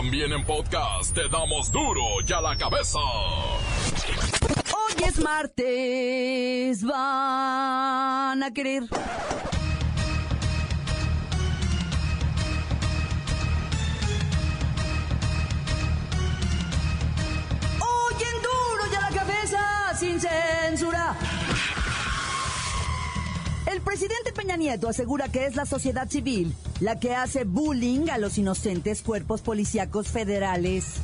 También en podcast te damos duro y a la cabeza. Hoy es martes, van a querer. Presidente Peña Nieto asegura que es la sociedad civil la que hace bullying a los inocentes cuerpos policíacos federales.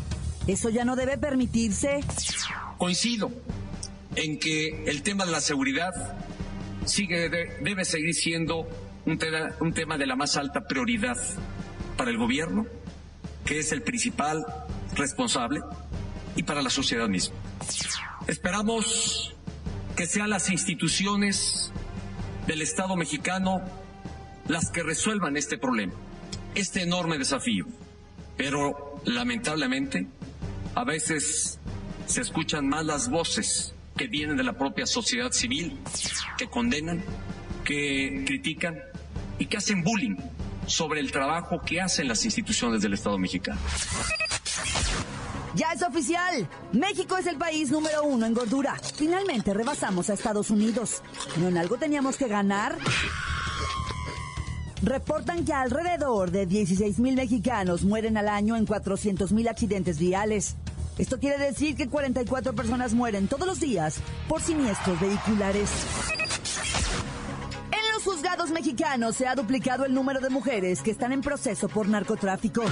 ¿Eso ya no debe permitirse? Coincido en que el tema de la seguridad sigue, debe seguir siendo un tema, un tema de la más alta prioridad para el gobierno, que es el principal responsable, y para la sociedad misma. Esperamos que sean las instituciones del Estado mexicano las que resuelvan este problema, este enorme desafío. Pero lamentablemente, a veces se escuchan más las voces que vienen de la propia sociedad civil, que condenan, que critican y que hacen bullying sobre el trabajo que hacen las instituciones del Estado mexicano. Ya es oficial. México es el país número uno en gordura. Finalmente rebasamos a Estados Unidos. ¿No en algo teníamos que ganar? Reportan que alrededor de 16 mil mexicanos mueren al año en 400 mil accidentes viales. Esto quiere decir que 44 personas mueren todos los días por siniestros vehiculares. En los juzgados mexicanos se ha duplicado el número de mujeres que están en proceso por narcotráfico.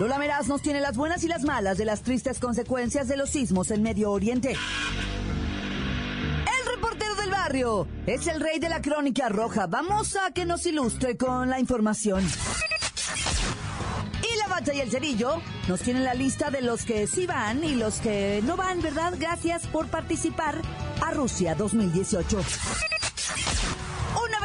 Lola Meraz nos tiene las buenas y las malas de las tristes consecuencias de los sismos en Medio Oriente. El reportero del barrio es el rey de la crónica roja. Vamos a que nos ilustre con la información. Y la bacha y el cerillo nos tienen la lista de los que sí van y los que no van, ¿verdad? Gracias por participar a Rusia 2018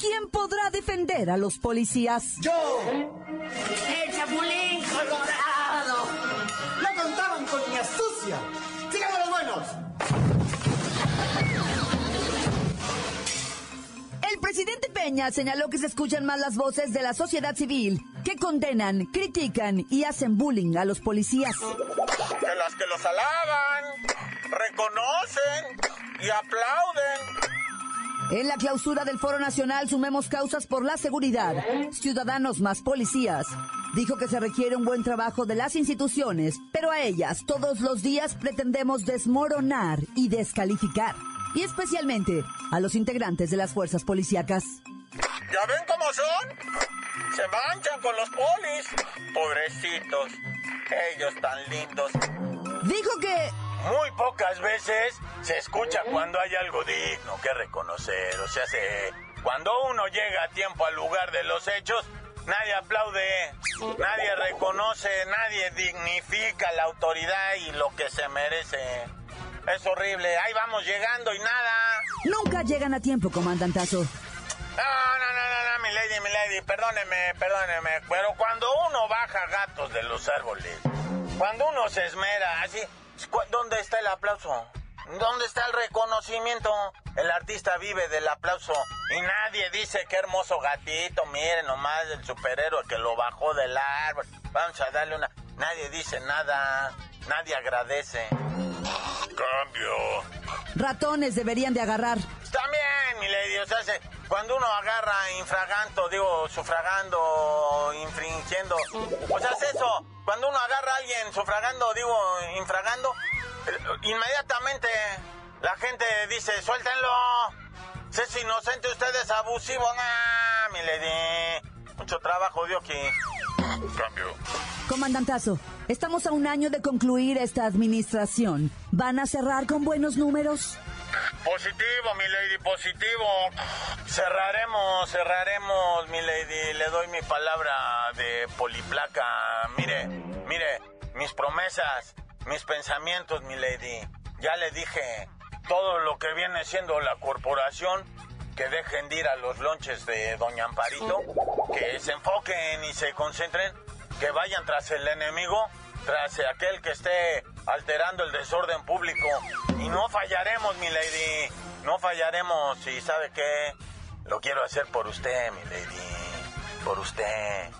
¿quién podrá defender a los policías? ¡Yo! ¡El Chapulín Colorado! ¡No contaban con mi astucia! ¡Síganme los buenos! El presidente Peña señaló que se escuchan más las voces de la sociedad civil que condenan, critican y hacen bullying a los policías que las que los alaban, reconocen y aplauden. En la clausura del Foro Nacional sumemos causas por la seguridad, ciudadanos más policías. Dijo que se requiere un buen trabajo de las instituciones, pero a ellas todos los días pretendemos desmoronar y descalificar, y especialmente a los integrantes de las fuerzas policíacas. ¿Ya ven cómo son? Se manchan con los polis. Pobrecitos. Ellos tan lindos. Veces se escucha cuando hay algo digno que reconocer. O sea, se... cuando uno llega a tiempo al lugar de los hechos, nadie aplaude, nadie reconoce, nadie dignifica la autoridad y lo que se merece. Es horrible. Ahí vamos llegando y nada. Nunca llegan a tiempo, comandantazo. No, no, no, no, no, mi lady, mi lady, perdóneme, perdóneme, pero cuando uno baja gatos de los árboles, cuando uno se esmera, así, ¿dónde está el aplauso? ¿Dónde está el reconocimiento? El artista vive del aplauso y nadie dice qué hermoso gatito, miren nomás el superhéroe que lo bajó del árbol. Vamos a darle una... Nadie dice nada, nadie agradece. Cambio. Ratones deberían de agarrar. También, mi lady, o sea, cuando uno agarra infraganto, digo, sufragando, infringiendo, o sea, es eso, cuando uno agarra a alguien sufragando, digo, infragando, inmediatamente la gente dice, suéltenlo, si es inocente, usted es abusivo, ah, mi lady, mucho trabajo dio aquí. Cambio. Comandantazo, estamos a un año de concluir esta administración. ¿Van a cerrar con buenos números? Positivo, mi lady, positivo. Cerraremos, cerraremos, mi lady. Le doy mi palabra de poliplaca. Mire, mire, mis promesas, mis pensamientos, mi lady. Ya le dije todo lo que viene siendo la corporación, que dejen de ir a los lonches de Doña Amparito, que se enfoquen y se concentren, que vayan tras el enemigo, tras aquel que esté alterando el desorden público. Y no fallaremos, mi lady. No fallaremos. Y sabe qué? Lo quiero hacer por usted, mi lady. Por usted.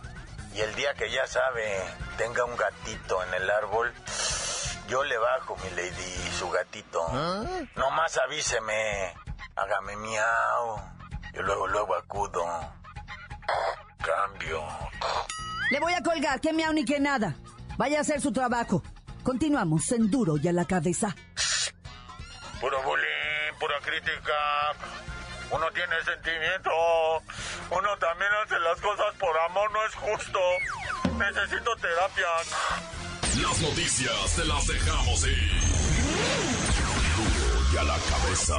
Y el día que ya sabe, tenga un gatito en el árbol, yo le bajo, mi lady, su gatito. No más avíseme. Hágame miau. Yo luego, luego acudo. Cambio. Le voy a colgar, que miau ni que nada. Vaya a hacer su trabajo. Continuamos en Duro y a la cabeza. Puro bullying, pura crítica. Uno tiene sentimiento. Uno también hace las cosas por amor, no es justo. Necesito terapia. Las noticias te las dejamos ir. Duro y a la cabeza.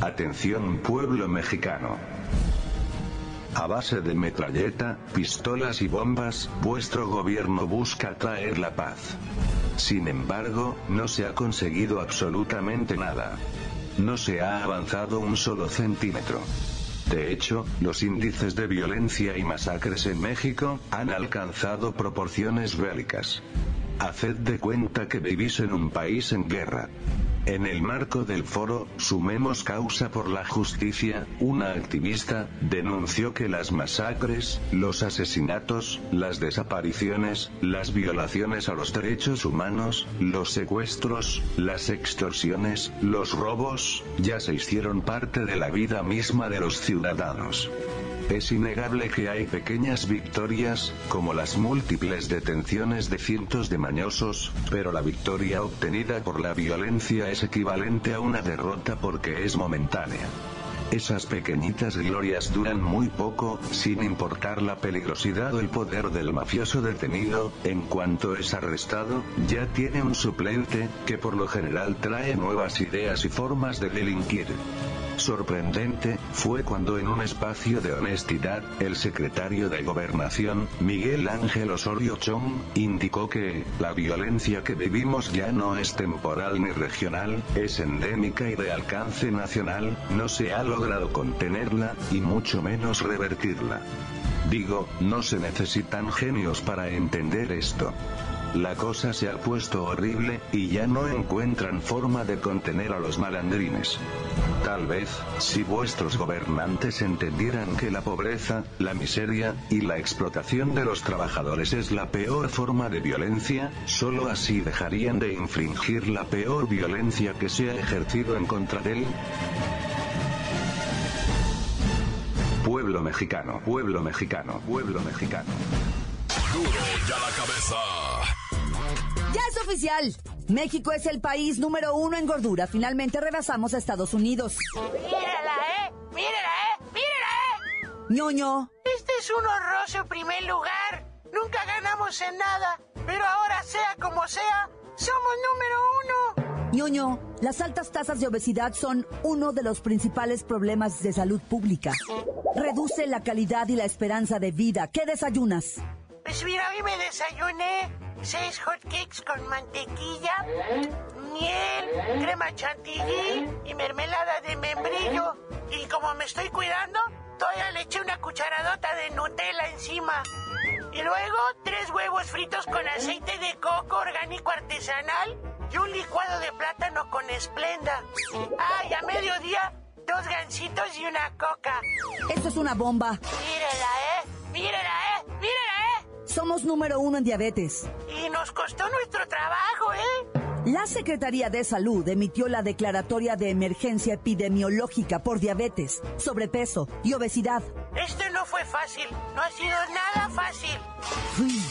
Atención pueblo mexicano. A base de metralleta, pistolas y bombas, vuestro gobierno busca traer la paz. Sin embargo, no se ha conseguido absolutamente nada. No se ha avanzado un solo centímetro. De hecho, los índices de violencia y masacres en México han alcanzado proporciones bélicas. Haced de cuenta que vivís en un país en guerra. En el marco del foro, Sumemos Causa por la Justicia, una activista, denunció que las masacres, los asesinatos, las desapariciones, las violaciones a los derechos humanos, los secuestros, las extorsiones, los robos, ya se hicieron parte de la vida misma de los ciudadanos. Es innegable que hay pequeñas victorias, como las múltiples detenciones de cientos de mañosos, pero la victoria obtenida por la violencia es equivalente a una derrota porque es momentánea. Esas pequeñitas glorias duran muy poco, sin importar la peligrosidad o el poder del mafioso detenido, en cuanto es arrestado, ya tiene un suplente, que por lo general trae nuevas ideas y formas de delinquir. Sorprendente, fue cuando en un espacio de honestidad, el secretario de Gobernación, Miguel Ángel Osorio Chong, indicó que, la violencia que vivimos ya no es temporal ni regional, es endémica y de alcance nacional, no se ha logrado contenerla, y mucho menos revertirla. Digo, no se necesitan genios para entender esto. La cosa se ha puesto horrible, y ya no encuentran forma de contener a los malandrines. Tal vez, si vuestros gobernantes entendieran que la pobreza, la miseria, y la explotación de los trabajadores es la peor forma de violencia, solo así dejarían de infligir la peor violencia que se ha ejercido en contra de él. Pueblo mexicano, pueblo mexicano, pueblo mexicano. Duro y a la cabeza. Ya es oficial. México es el país número uno en gordura. Finalmente rebasamos a Estados Unidos. Mírala, ¿eh? Mírala, ¿eh? Mírala, ¿eh? ñoño. Este es un horroroso primer lugar. Nunca ganamos en nada. Pero ahora, sea como sea, somos número uno. ñoño, las altas tasas de obesidad son uno de los principales problemas de salud pública. Reduce la calidad y la esperanza de vida. ¿Qué desayunas? Pues mira, hoy me desayuné seis hotcakes con mantequilla, miel, crema chantilly y mermelada de membrillo. Y como me estoy cuidando, todavía le eché una cucharadota de Nutella encima. Y luego tres huevos fritos con aceite de coco orgánico artesanal y un licuado de plátano con esplenda. Ah, y a mediodía, dos gansitos y una coca. Esto es una bomba. Mírela, ¿eh? Mírela, ¿eh? Mírela, ¿eh? Somos número uno en diabetes. Y nos costó nuestro trabajo, ¿eh? La Secretaría de Salud emitió la declaratoria de emergencia epidemiológica por diabetes, sobrepeso y obesidad. Esto no fue fácil. No ha sido nada fácil. Uy.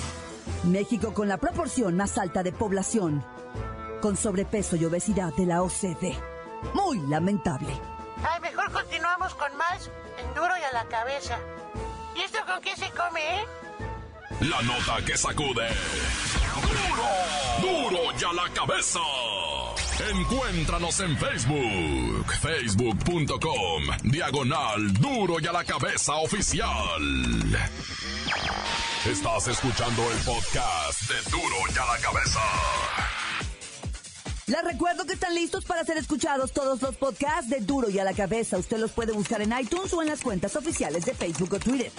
México con la proporción más alta de población con sobrepeso y obesidad de la OCDE. Muy lamentable. Ay, mejor continuamos con más en duro y a la cabeza. ¿Y esto con qué se come, eh? La nota que sacude. duro, duro y a la cabeza. Encuéntranos en Facebook, facebook.com, diagonal duro y a la cabeza oficial. Estás escuchando el podcast de duro y a la cabeza. Les recuerdo que están listos para ser escuchados todos los podcasts de Duro y a la cabeza. Usted los puede buscar en iTunes o en las cuentas oficiales de Facebook o Twitter.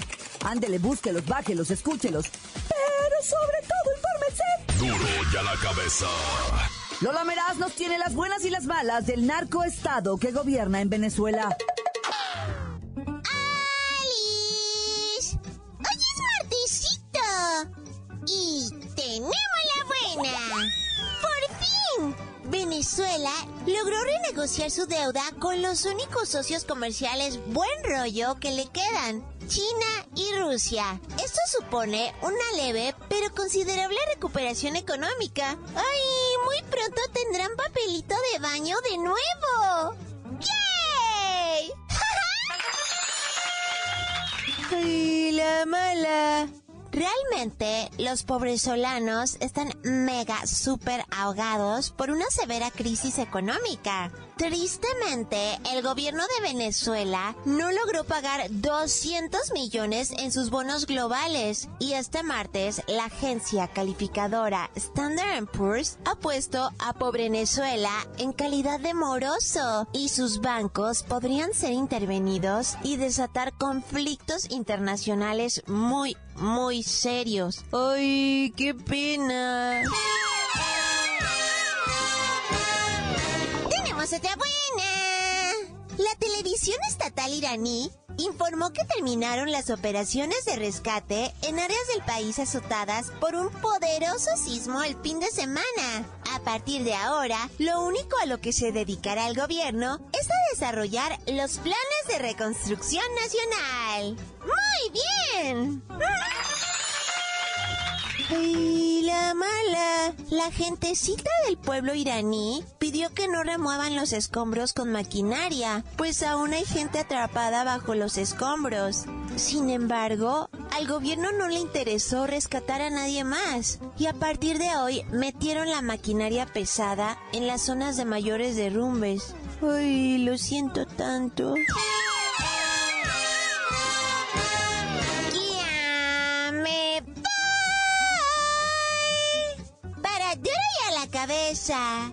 Ándele, búsquelos, bájelos, escúchelos. Pero sobre todo, infórmese. Duro y a la cabeza. Lola Meraz nos tiene las buenas y las malas del narcoestado que gobierna en Venezuela. Su deuda con los únicos socios comerciales buen rollo que le quedan, China y Rusia. Esto supone una leve pero considerable recuperación económica. ¡Ay! Muy pronto tendrán papelito de baño de nuevo. ¡Yay! ¡Ay, la mala! Realmente, los pobrezolanos están mega super ahogados por una severa crisis económica. Tristemente, el gobierno de Venezuela no logró pagar 200 millones en sus bonos globales y este martes la agencia calificadora Standard Poor's ha puesto a pobre Venezuela en calidad de moroso y sus bancos podrían ser intervenidos y desatar conflictos internacionales muy, muy serios. ¡Ay, qué pena! ¡Tenemos otra buena! La televisión estatal iraní informó que terminaron las operaciones de rescate en áreas del país azotadas por un poderoso sismo el fin de semana. A partir de ahora, lo único a lo que se dedicará el gobierno es a desarrollar los planes de reconstrucción nacional. ¡Muy bien! ¡Ay, la mala! La gentecita del pueblo iraní pidió que no remuevan los escombros con maquinaria, pues aún hay gente atrapada bajo los escombros. Sin embargo, al gobierno no le interesó rescatar a nadie más, y a partir de hoy metieron la maquinaria pesada en las zonas de mayores derrumbes. ¡Ay, lo siento tanto! A la cabeza.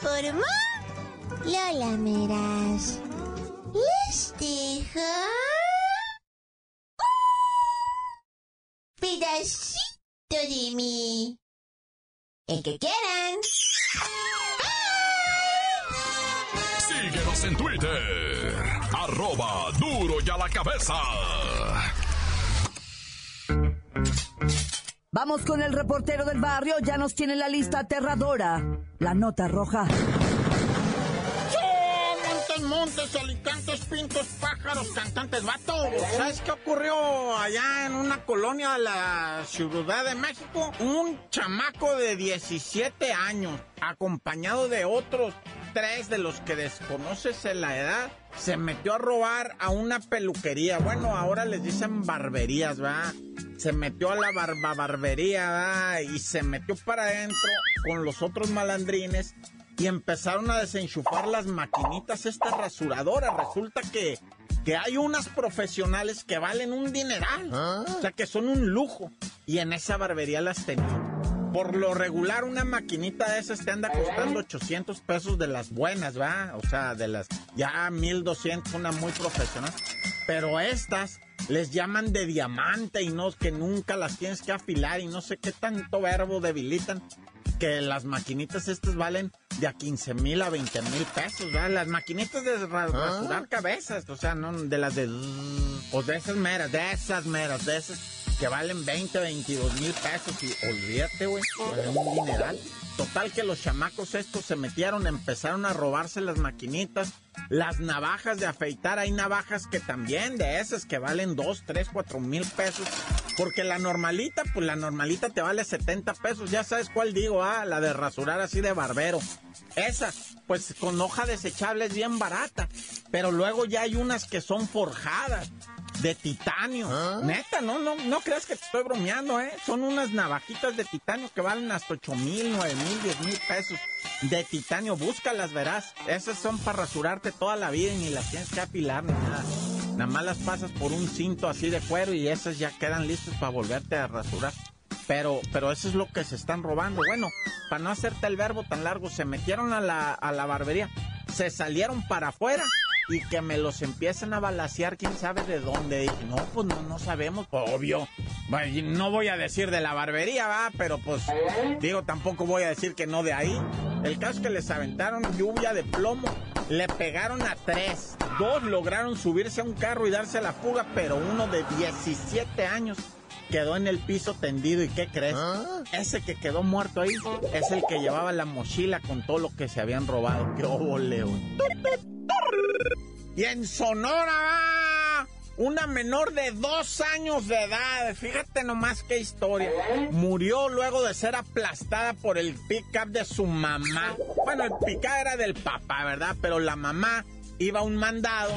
Informó Lola Meras. Les dejo pedacito de mí. El que quieran. Síguenos en Twitter. Arroba duro y a la cabeza. Vamos con el reportero del barrio, ya nos tiene la lista aterradora. La nota roja. Montes, montes, alicantes, pintos, pájaros, cantantes, vato. ¿Sabes qué ocurrió allá en una colonia de la Ciudad de México? Un chamaco de 17 años, acompañado de otros tres de los que desconoces en la edad, se metió a robar a una peluquería. Bueno, ahora les dicen barberías, ¿va? Se metió a la barba barbería, ¿va? Y se metió para adentro con los otros malandrines y empezaron a desenchufar las maquinitas estas rasuradoras. Resulta que, que hay unas profesionales que valen un dineral. O sea, que son un lujo. Y en esa barbería las tenían. Por lo regular, una maquinita de esas te anda costando 800 pesos de las buenas, ¿va? O sea, de las ya 1200, una muy profesional. Pero estas les llaman de diamante y no, que nunca las tienes que afilar y no sé qué tanto verbo debilitan. Que las maquinitas estas valen de a 15 mil a 20 mil pesos, ¿verdad? Las maquinitas de ra- rasurar cabezas, o sea, no de las de... O de esas meras, de esas meras, de esas que valen 20, 22 mil pesos y olvídate, güey, valen un dineral. Total que los chamacos estos se metieron, empezaron a robarse las maquinitas, las navajas de afeitar, hay navajas que también de esas que valen 2, 3, 4 mil pesos. Porque la normalita, pues la normalita te vale 70 pesos, ya sabes cuál digo, ah, la de rasurar así de barbero. Esa, pues con hoja desechable es bien barata, pero luego ya hay unas que son forjadas. De titanio. Neta, no, no, no creas que te estoy bromeando, ¿eh? Son unas navajitas de titanio que valen hasta 8 mil, 9 mil, 10 mil pesos de titanio. Búscalas, verás. Esas son para rasurarte toda la vida y ni las tienes que apilar ni nada. Nada más las pasas por un cinto así de cuero y esas ya quedan listas para volverte a rasurar. Pero, pero eso es lo que se están robando. Bueno, para no hacerte el verbo tan largo, se metieron a la, a la barbería, se salieron para afuera y que me los empiezan a balasear, quién sabe de dónde. Dije, no, pues no, no sabemos, obvio. No voy a decir de la barbería, va, pero pues digo, tampoco voy a decir que no de ahí. El caso es que les aventaron lluvia de plomo, le pegaron a tres, dos lograron subirse a un carro y darse la fuga, pero uno de 17 años quedó en el piso tendido y ¿qué crees? Ese que quedó muerto ahí es el que llevaba la mochila con todo lo que se habían robado. ¡Qué oboleo! Y en Sonora, una menor de dos años de edad, fíjate nomás qué historia, murió luego de ser aplastada por el pick-up de su mamá. Bueno, el pick-up era del papá, ¿verdad? Pero la mamá iba a un mandado,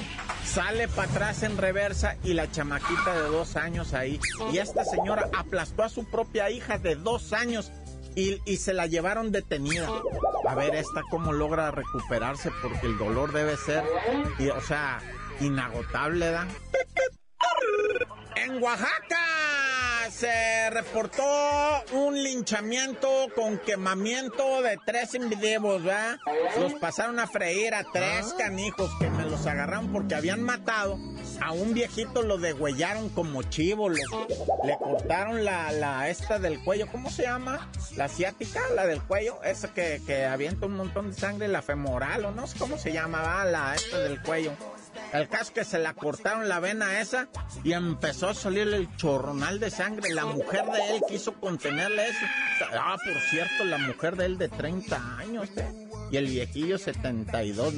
sale para atrás en reversa y la chamaquita de dos años ahí. Y esta señora aplastó a su propia hija de dos años y, se la llevaron detenida. A ver, esta cómo logra recuperarse porque el dolor debe ser, o sea, inagotable, ¿da? En Oaxaca se reportó un linchamiento con quemamiento de tres individuos, ¿verdad? Los pasaron a freír a tres canijos que me los agarraron porque habían matado a un viejito, lo degüellaron como chivo, le cortaron la, la esta del cuello, ¿cómo se llama? La asiática, la del cuello, esa que, que avienta un montón de sangre, la femoral o no sé cómo se llama, la esta del cuello. El caso que se la cortaron la vena esa y empezó a salir el chorronal de sangre. La mujer de él quiso contenerle eso. Ah, por cierto, la mujer de él de 30 años, ¿eh? Y el viejillo 72.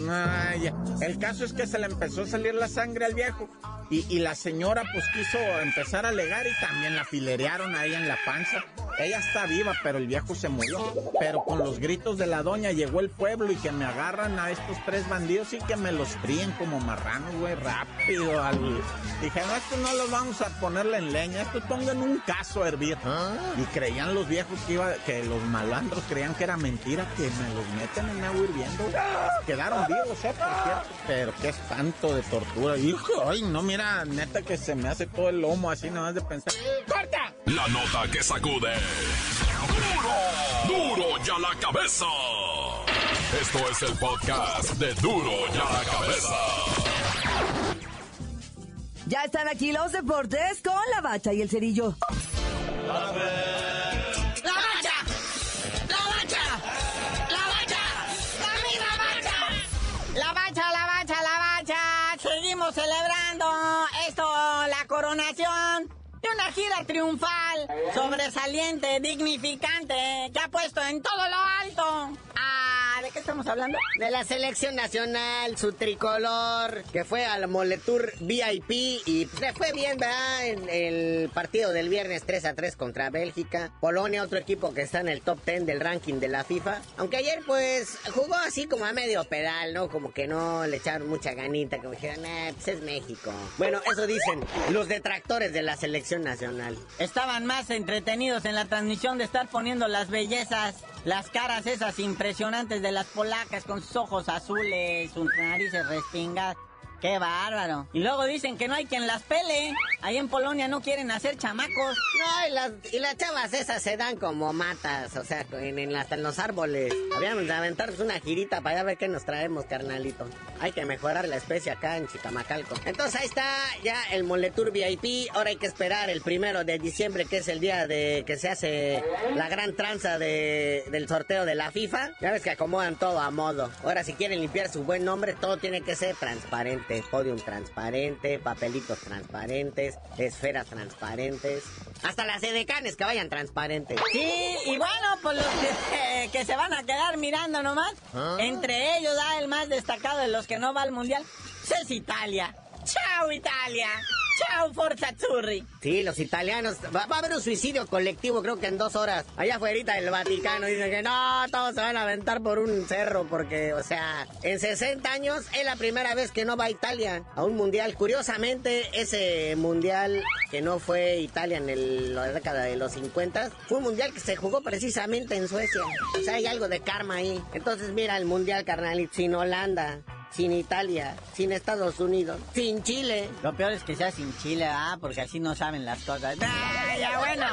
El caso es que se le empezó a salir la sangre al viejo y, y, la señora pues quiso empezar a alegar y también la filerearon ahí en la panza. Ella está viva, pero el viejo se murió. Pero con los gritos de la doña llegó el pueblo y que me agarran a estos tres bandidos y que me los fríen como marranos, güey, rápido. Al... Dije, no, esto no lo vamos a ponerle en leña, esto pongan un caso a hervir. Y creían los viejos que iba, que los malandros creían que era mentira, que me los meten en agua hirviendo. Quedaron vivos, eh, por cierto. Pero qué espanto de tortura. Hijo, ay, no, mira, neta que se me hace todo el lomo así nada más de pensar. ¡Corta! La nota que sacude. ¡Duro! ¡Duro ya la cabeza! Esto es el podcast de Duro ya la cabeza. Ya están aquí los deportes con la bacha y el cerillo. Gira triunfal, sobresaliente, dignificante, que ha puesto en todo lo alto ¿de qué estamos hablando? De la selección nacional, su tricolor, que fue al Moletour VIP y le fue bien, ¿verdad? En el partido del viernes 3 a 3 contra Bélgica. Polonia, otro equipo que está en el top 10 del ranking de la FIFA. Aunque ayer, pues, jugó así como a medio pedal, ¿no? Como que no le echaron mucha ganita, como dijeron, eh, pues es México. Bueno, eso dicen los detractores de la selección nacional. Estaban más entretenidos en la transmisión de estar poniendo las bellezas las caras esas impresionantes de las polacas con sus ojos azules, sus narices respingadas. ¡Qué bárbaro! Y luego dicen que no hay quien las pele. Ahí en Polonia no quieren hacer chamacos. No, y las, y las chavas esas se dan como matas, o sea, en, en, hasta en los árboles. Habíamos de aventarnos una girita para ver qué nos traemos, carnalito. Hay que mejorar la especie acá en Chicamacalco. Entonces ahí está ya el Moletour VIP. Ahora hay que esperar el primero de diciembre, que es el día de que se hace la gran tranza de, del sorteo de la FIFA. Ya ves que acomodan todo a modo. Ahora si quieren limpiar su buen nombre, todo tiene que ser transparente podium transparente, papelitos transparentes, esferas transparentes, hasta las edecanes que vayan transparentes. Sí, y bueno, pues los que, se van a quedar mirando nomás, ¿Ah? entre ellos, da el más destacado de los que no va al mundial, es Italia. ¡Chao, Italia! Chao, Forza Azzurri. Sí, los italianos. Va, va a haber un suicidio colectivo, creo que en dos horas. Allá afuera del Vaticano dicen que no, todos se van a aventar por un cerro porque, o sea, en 60 años es la primera vez que no va a Italia a un mundial. Curiosamente, ese mundial que no fue Italia en el- la década de los 50 fue un mundial que se jugó precisamente en Suecia. O sea, hay algo de karma ahí. Entonces, mira, el mundial, carnalito, sin Holanda. Sin Italia, sin Estados Unidos, sin Chile. Lo peor es que sea sin Chile, ah, porque así no saben las cosas. Ah, ya bueno,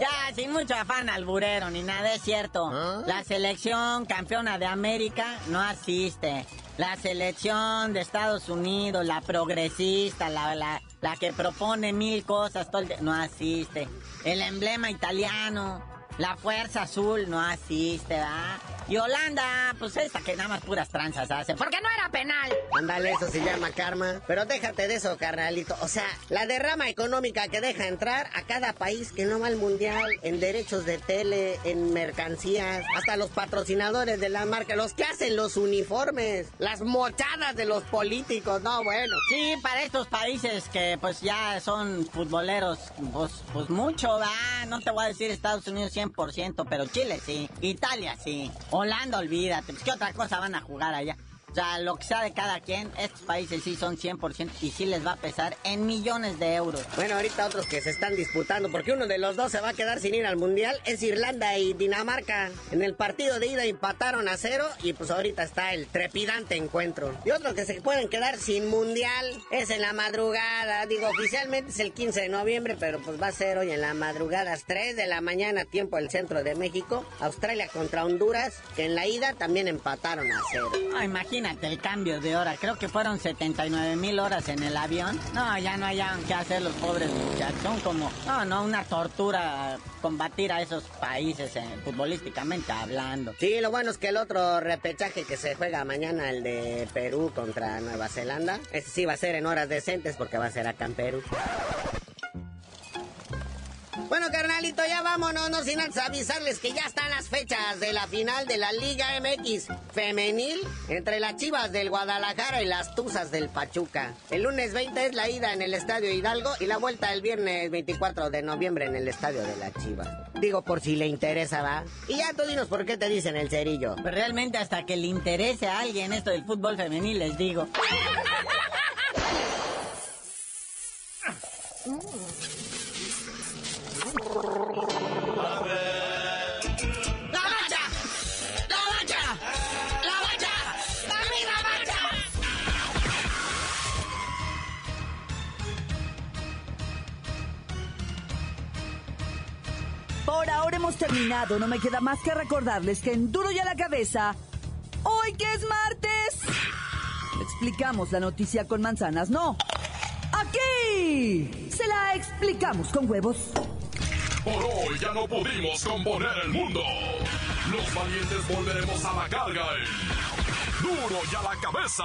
ya sin mucho afán alburero ni nada, es cierto. La selección campeona de América no asiste. La selección de Estados Unidos, la progresista, la, la, la que propone mil cosas, todo el día, no asiste. El emblema italiano, la fuerza azul, no asiste, ¿ah? Y Holanda, pues esta que nada más puras tranzas hace, porque no era penal. Ándale, eso se llama karma. Pero déjate de eso, carnalito. O sea, la derrama económica que deja entrar a cada país que no va al mundial, en derechos de tele, en mercancías, hasta los patrocinadores de la marca, los que hacen los uniformes, las mochadas de los políticos. No, bueno. Sí, para estos países que pues ya son futboleros, pues, pues mucho, va. No te voy a decir Estados Unidos 100%, pero Chile sí, Italia sí, Holanda olvídate, pues qué otra cosa van a jugar allá. O sea, lo que sea de cada quien, estos países sí son 100% y sí les va a pesar en millones de euros. Bueno, ahorita otros que se están disputando, porque uno de los dos se va a quedar sin ir al mundial, es Irlanda y Dinamarca. En el partido de ida empataron a cero y pues ahorita está el trepidante encuentro. Y otros que se pueden quedar sin mundial es en la madrugada. Digo, oficialmente es el 15 de noviembre, pero pues va a ser hoy en la madrugada, a las 3 de la mañana, tiempo del centro de México. Australia contra Honduras, que en la ida también empataron a cero. Ah, imagínate el cambio de hora, creo que fueron 79 mil horas en el avión. No, ya no hayan que hacer los pobres muchachos. Son como, no, no, una tortura combatir a esos países eh, futbolísticamente hablando. Sí, lo bueno es que el otro repechaje que se juega mañana, el de Perú contra Nueva Zelanda, ese sí va a ser en horas decentes porque va a ser acá en Perú. Bueno, carnalito, ya vámonos, no sin antes avisarles que ya están las fechas de la final de la Liga MX femenil entre las Chivas del Guadalajara y las Tuzas del Pachuca. El lunes 20 es la ida en el Estadio Hidalgo y la vuelta el viernes 24 de noviembre en el Estadio de la Chivas. Digo por si le interesa, va. Y ya tú dinos por qué te dicen el cerillo. Pues realmente hasta que le interese a alguien esto del fútbol femenil, les digo. No me queda más que recordarles que en Duro y a la Cabeza, hoy que es martes, explicamos la noticia con manzanas. No, aquí se la explicamos con huevos. Por hoy ya no pudimos componer el mundo. Los valientes volveremos a la carga en Duro y a la cabeza.